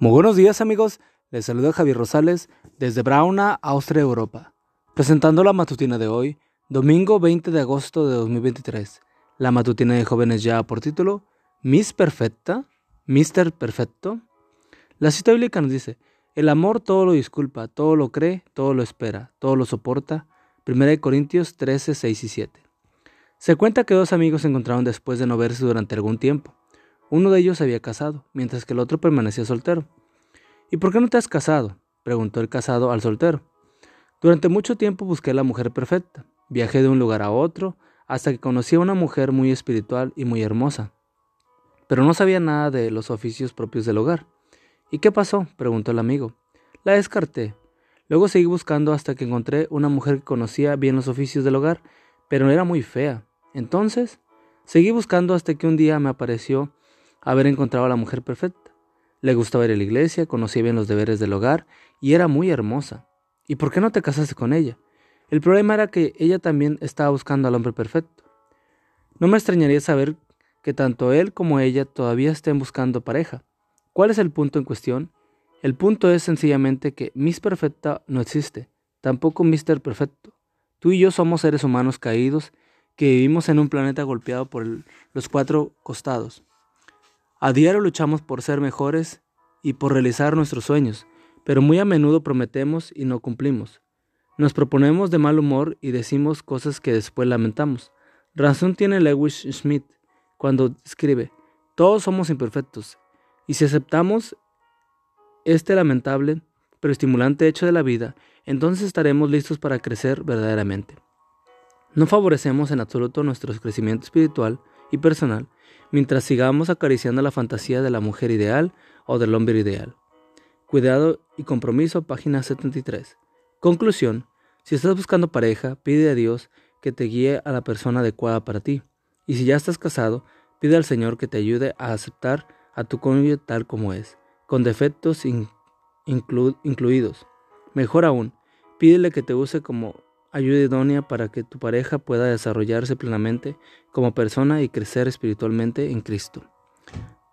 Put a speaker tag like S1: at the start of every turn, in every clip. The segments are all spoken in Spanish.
S1: Muy buenos días amigos, les saluda Javier Rosales desde Brauna, Austria, Europa, presentando la matutina de hoy, domingo 20 de agosto de 2023. La matutina de jóvenes ya por título, Miss Perfecta, Mister Perfecto. La cita bíblica nos dice, el amor todo lo disculpa, todo lo cree, todo lo espera, todo lo soporta. 1 Corintios 13, 6 y 7. Se cuenta que dos amigos se encontraron después de no verse durante algún tiempo. Uno de ellos se había casado, mientras que el otro permanecía soltero. ¿Y por qué no te has casado? preguntó el casado al soltero. Durante mucho tiempo busqué la mujer perfecta. Viajé de un lugar a otro hasta que conocí a una mujer muy espiritual y muy hermosa. Pero no sabía nada de los oficios propios del hogar. ¿Y qué pasó? preguntó el amigo. La descarté. Luego seguí buscando hasta que encontré una mujer que conocía bien los oficios del hogar, pero era muy fea. Entonces, seguí buscando hasta que un día me apareció haber encontrado a la mujer perfecta. Le gustaba ir a la iglesia, conocía bien los deberes del hogar y era muy hermosa. ¿Y por qué no te casaste con ella? El problema era que ella también estaba buscando al hombre perfecto. No me extrañaría saber que tanto él como ella todavía estén buscando pareja. ¿Cuál es el punto en cuestión? El punto es sencillamente que Miss Perfecta no existe, tampoco Mr. Perfecto. Tú y yo somos seres humanos caídos que vivimos en un planeta golpeado por los cuatro costados. A diario luchamos por ser mejores y por realizar nuestros sueños, pero muy a menudo prometemos y no cumplimos. Nos proponemos de mal humor y decimos cosas que después lamentamos. Razón tiene Lewis Schmidt cuando escribe, todos somos imperfectos, y si aceptamos este lamentable pero estimulante hecho de la vida, entonces estaremos listos para crecer verdaderamente. No favorecemos en absoluto nuestro crecimiento espiritual y personal mientras sigamos acariciando la fantasía de la mujer ideal o del hombre ideal. Cuidado y compromiso, página 73. Conclusión. Si estás buscando pareja, pide a Dios que te guíe a la persona adecuada para ti. Y si ya estás casado, pide al Señor que te ayude a aceptar a tu cónyuge tal como es, con defectos incluidos. Mejor aún, pídele que te use como ayuda idónea para que tu pareja pueda desarrollarse plenamente como persona y crecer espiritualmente en Cristo.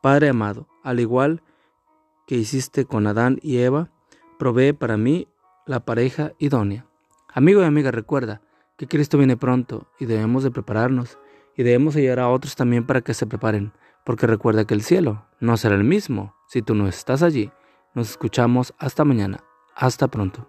S1: Padre amado, al igual que hiciste con Adán y Eva, provee para mí la pareja idónea. Amigo y amiga, recuerda que Cristo viene pronto y debemos de prepararnos y debemos ayudar a otros también para que se preparen, porque recuerda que el cielo no será el mismo si tú no estás allí. Nos escuchamos hasta mañana. Hasta pronto.